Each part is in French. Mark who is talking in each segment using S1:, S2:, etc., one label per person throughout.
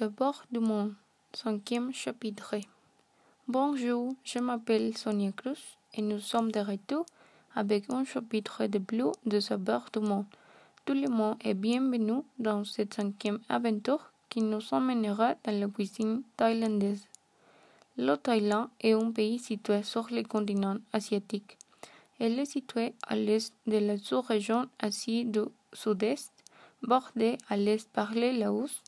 S1: Abords du monde, cinquième chapitre. Bonjour, je m'appelle Sonia Cruz et nous sommes de retour avec un chapitre de bleu des abords du monde. Tout le monde est bienvenu dans cette cinquième aventure qui nous emmènera dans la cuisine thaïlandaise. Le Thaïlande est un pays situé sur le continent asiatique. Elle est située à l'est de la sous-région Asie du Sud-Est, bordée à l'est par le Laos,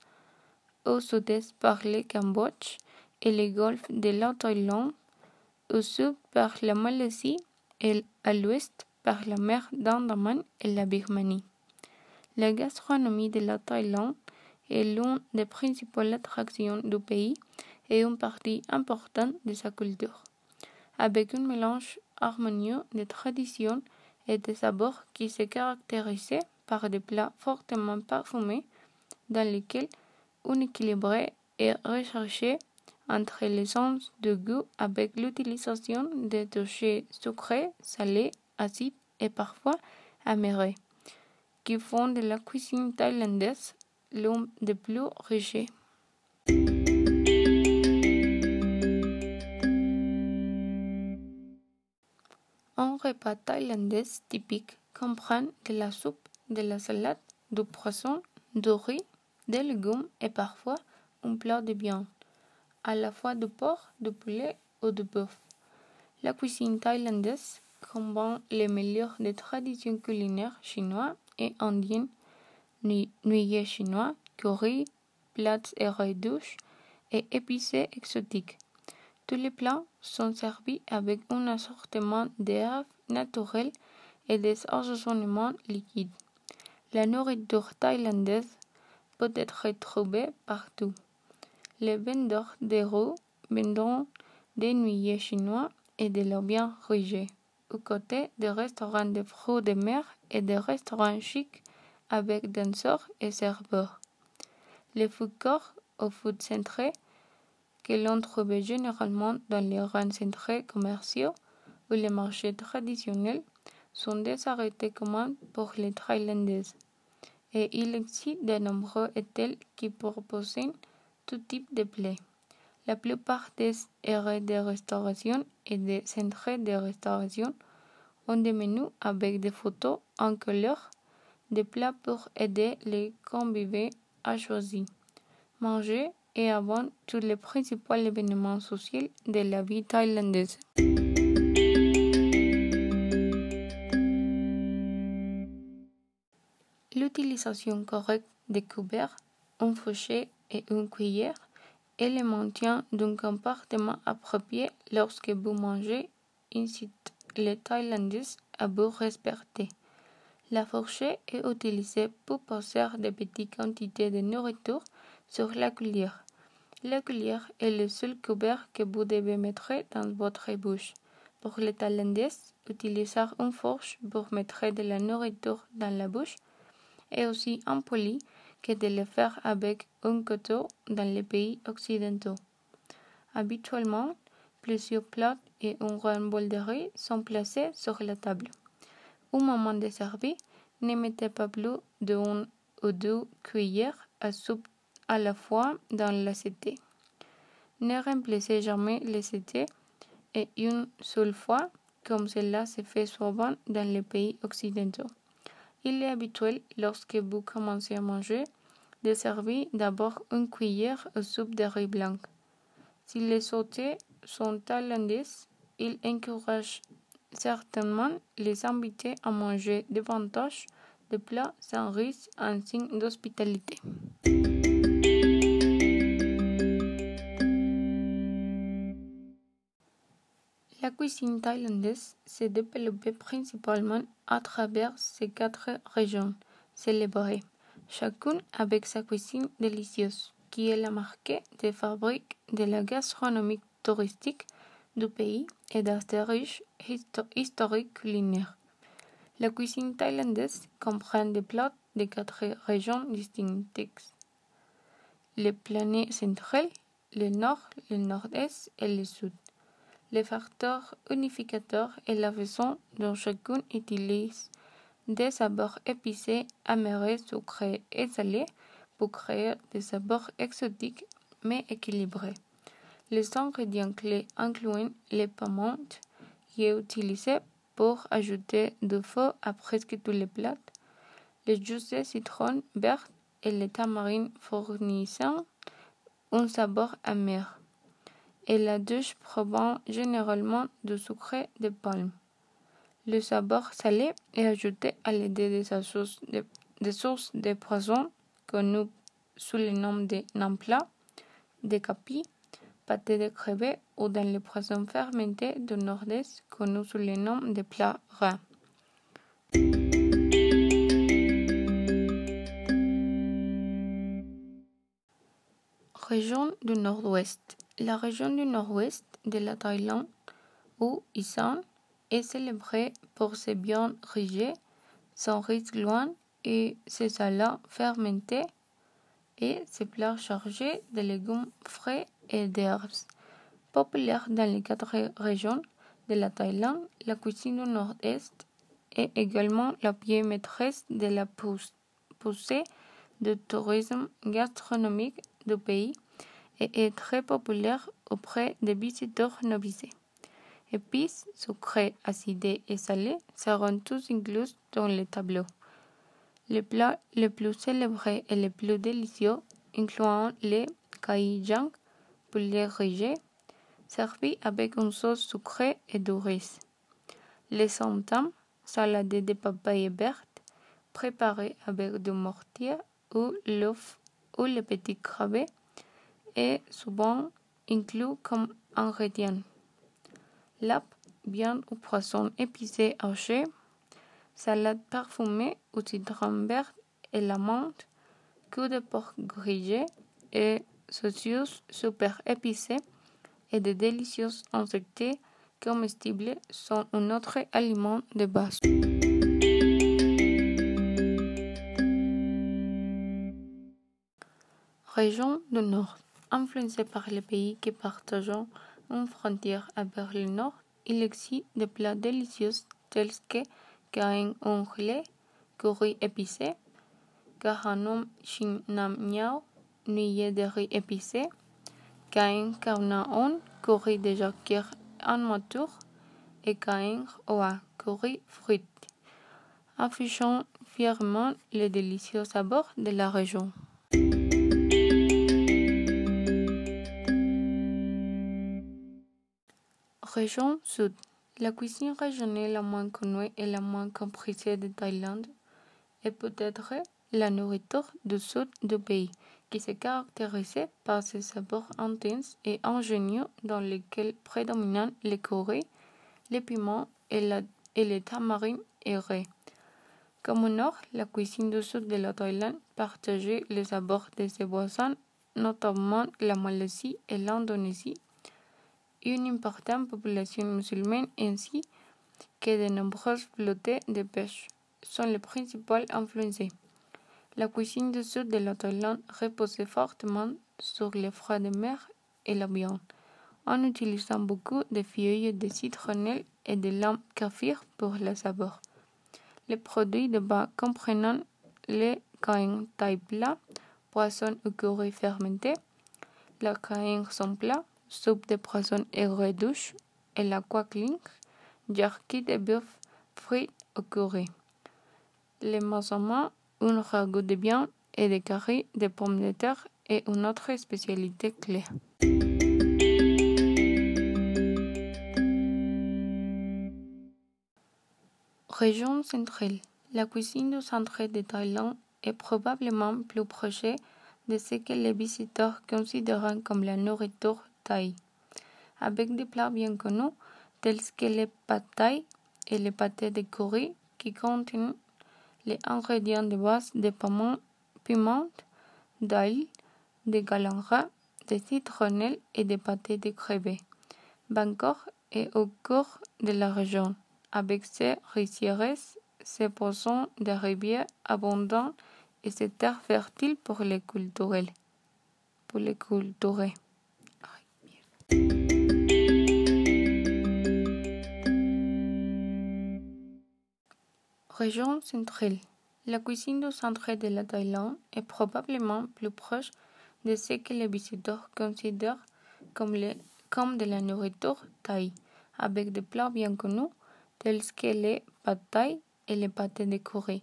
S1: au sud-est par le Cambodge et le golfe de la Thaïlande, au sud par la Malaisie et à l'ouest par la mer d'Andaman et la Birmanie. La gastronomie de la Thaïlande est l'une des principales attractions du pays et une partie importante de sa culture, avec un mélange harmonieux de traditions et de sabors qui se caractérisait par des plats fortement parfumés dans lesquels un équilibre est recherché entre les sens de goût avec l'utilisation de touchés sucrés, salés, acides et parfois amérés, qui font de la cuisine thaïlandaise l'un des plus riches. Un repas thaïlandais typique comprend de la soupe, de la salade, du poisson, du riz, des légumes et parfois un plat de viande, à la fois de porc, de poulet ou de bœuf. La cuisine thaïlandaise combine les meilleurs des traditions culinaires chinoises et indiennes, nouilles chinois, curry, plats et douches et épicés exotiques. Tous les plats sont servis avec un assortiment d'herbes naturelles et des assaisonnements liquides. La nourriture thaïlandaise peut être partout. Les vendeurs de roues vendent des nouilles chinois et de la rugée, aux côtés des restaurants de fruits de mer et des restaurants chics avec danseurs et serveurs. Les food courts ou food centrés que l'on trouve généralement dans les grands centres commerciaux ou les marchés traditionnels sont des arrêtés communs pour les Thaïlandaises. Et il existe de nombreux hôtels qui proposent tout type de plats. La plupart des aires de restauration et des centres de restauration ont des menus avec des photos en couleur, des plats pour aider les convives à choisir. Manger et avant tous les principaux événements sociaux de la vie thaïlandaise. L'utilisation correcte des couverts, un fauché et une cuillère et le maintien d'un comportement approprié lorsque vous mangez incite les Thaïlandais à vous respecter. La fourchette est utilisée pour poser de petites quantités de nourriture sur la cuillère. La cuillère est le seul couvert que vous devez mettre dans votre bouche. Pour les Thaïlandais, utiliser une fourche pour mettre de la nourriture dans la bouche est aussi impoli que de le faire avec un couteau dans les pays occidentaux. Habituellement, plusieurs plats et un grand bol de riz sont placés sur la table. Au moment de servir, ne mettez pas plus d'une ou deux cuillères à soupe à la fois dans l'assiette. Ne remplacez jamais l'assiette et une seule fois, comme cela se fait souvent dans les pays occidentaux. Il est habituel, lorsque vous commencez à manger, de servir d'abord une cuillère à soupe de riz blanc. Si les hôtes sont thaïlandais, ils encouragent certainement les invités à manger davantage de plats sans riz en signe d'hospitalité. Cuisine thaïlandaise s'est développée principalement à travers ces quatre régions célébrées, chacune avec sa cuisine délicieuse, qui est la marque de fabrique de la gastronomie touristique du pays et de ses riches historiques culinaires. La cuisine thaïlandaise comprend des plats de quatre régions distinctes. Le plané central, le nord, le nord-est et le sud. Le facteur unificateur est la façon dont chacun utilise des sabors épicés, amers, sucrés et salés pour créer des sabeurs exotiques mais équilibrés. Les ingrédients clés incluent les pimentes, qui est utilisé pour ajouter du feu à presque tous les plats, les jus de citron vert et les tamarines fournissant un sabor amer, et la douche provient généralement du sucre de palme. Le sabor salé est ajouté à l'aide des sources de, sources de poisson connues sous le nom de nampla, de capi, pâté de crevettes ou dans les poissons fermentés du nord-est connus sous le nom de plat ras. Région du Nord-Ouest. La région du Nord-Ouest de la Thaïlande, ou Isan, est célébrée pour ses viandes régées, son riz loin et ses salades fermentés et ses plats chargés de légumes frais et d'herbes. Populaire dans les quatre régions de la Thaïlande, la cuisine du Nord-Est est également la pied maîtresse de la poussée de tourisme gastronomique du pays et est très populaire auprès des visiteurs novices. Épices, sucrés, acides et salés seront tous inclus dans le tableau. Les plats les plus célébrés et les plus délicieux incluent les kai jang, poulet régé, servi avec une sauce sucrée et du riz. Les santam, salade de papaye verte, préparée avec du mortier ou l'œuf ou le petit crabe, est souvent inclus comme ingrédient lap, viande ou poisson épicé haché, salade parfumée au citron vert et la de porc grillé et saucisses super épicées et de délicieux insectes comestibles sont un autre aliment de base. Région du Nord. Influencée par les pays qui partagent une frontière avec le nord, il existe des plats délicieux tels que kain onglet, curry épicé, kahanum shin nam niao, nuillet de riz épicé, kain kaunaon, curry de jacquard en et kain oa, curry fruit, affichant fièrement les délicieux sabors de la région. Région Sud. La cuisine régionale la moins connue et la moins comprise de Thaïlande est peut-être la nourriture du sud du pays, qui se caractérise par ses sabeurs intenses et ingénieux dans lesquels prédominent les currys, les piments et, la, et les tamarines. Comme au nord, la cuisine du sud de la Thaïlande partageait les sabeurs de ses voisins, notamment la Malaisie et l'Indonésie, une importante population musulmane ainsi que de nombreuses flottes de pêche sont les principales influencées. La cuisine du sud de la Thaïlande reposait fortement sur les fruits de mer et la viande, en utilisant beaucoup de feuilles de citronnelle et de lames kaffir pour le sabor. Les produits de bas comprenant les caïns taille plat, poisson ou curry fermenté, la caïn sans soupe de poisson et douche et la quackling, jerky de bœuf fruits au curry. Les masamans, un ragoût de viande et de curry de pommes de terre est une autre spécialité clé. Région centrale. La cuisine du centre de Thaïlande est probablement plus proche de ce que les visiteurs considèrent comme la nourriture avec des plats bien connus tels que les thaï et les pâtés de curry qui contiennent les ingrédients de base de piment, d'ail, de galanra, de citronnelle et de pâtés de crevettes. Bangkok est au cœur de la région, avec ses rizières, ses poissons de rivière abondants et ses terres fertiles pour les culturels. Pour les. Région centrale. La cuisine du centre de la Thaïlande est probablement plus proche de ce que les visiteurs considèrent comme, de la nourriture thaï, avec des plats bien connus tels que les pad thai et les pâtés de curry,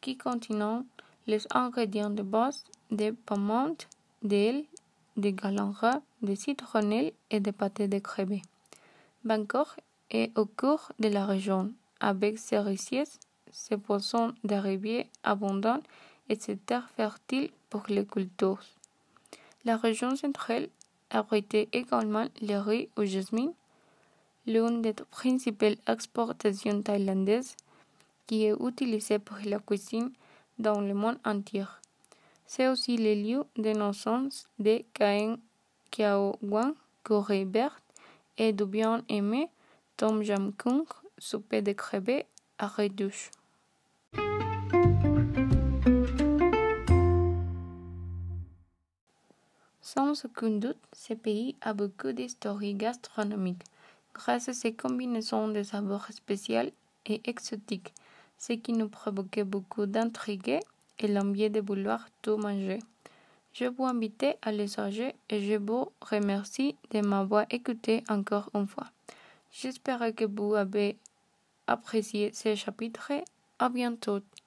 S1: qui contiennent les ingrédients de base de piments, d'huile, de galanra, de citronnelle et de pâté de crevettes. Bangkok est au cœur de la région, avec ses rizières, ses poissons de rivière abondants et ses terres fertiles pour les cultures. La région centrale abrite également le riz au jasmine, l'une des principales exportations thaïlandaises, qui est utilisée pour la cuisine dans le monde entier. C'est aussi le lieu de naissance de Kaeng Kiao Wang, Corée verte, et du bien aimé Tom Jam Kung, soupe de crevettes à redouche. Sans aucun doute, ce pays a beaucoup d'histoires gastronomiques, grâce à ses combinaisons de saveurs spéciales et exotiques, ce qui nous provoquait beaucoup d'intrigue et l'envie de vouloir tout manger. Je vous invite à les chercher et je vous remercie de m'avoir écouté encore une fois. J'espère que vous avez apprécié ce chapitre. À bientôt.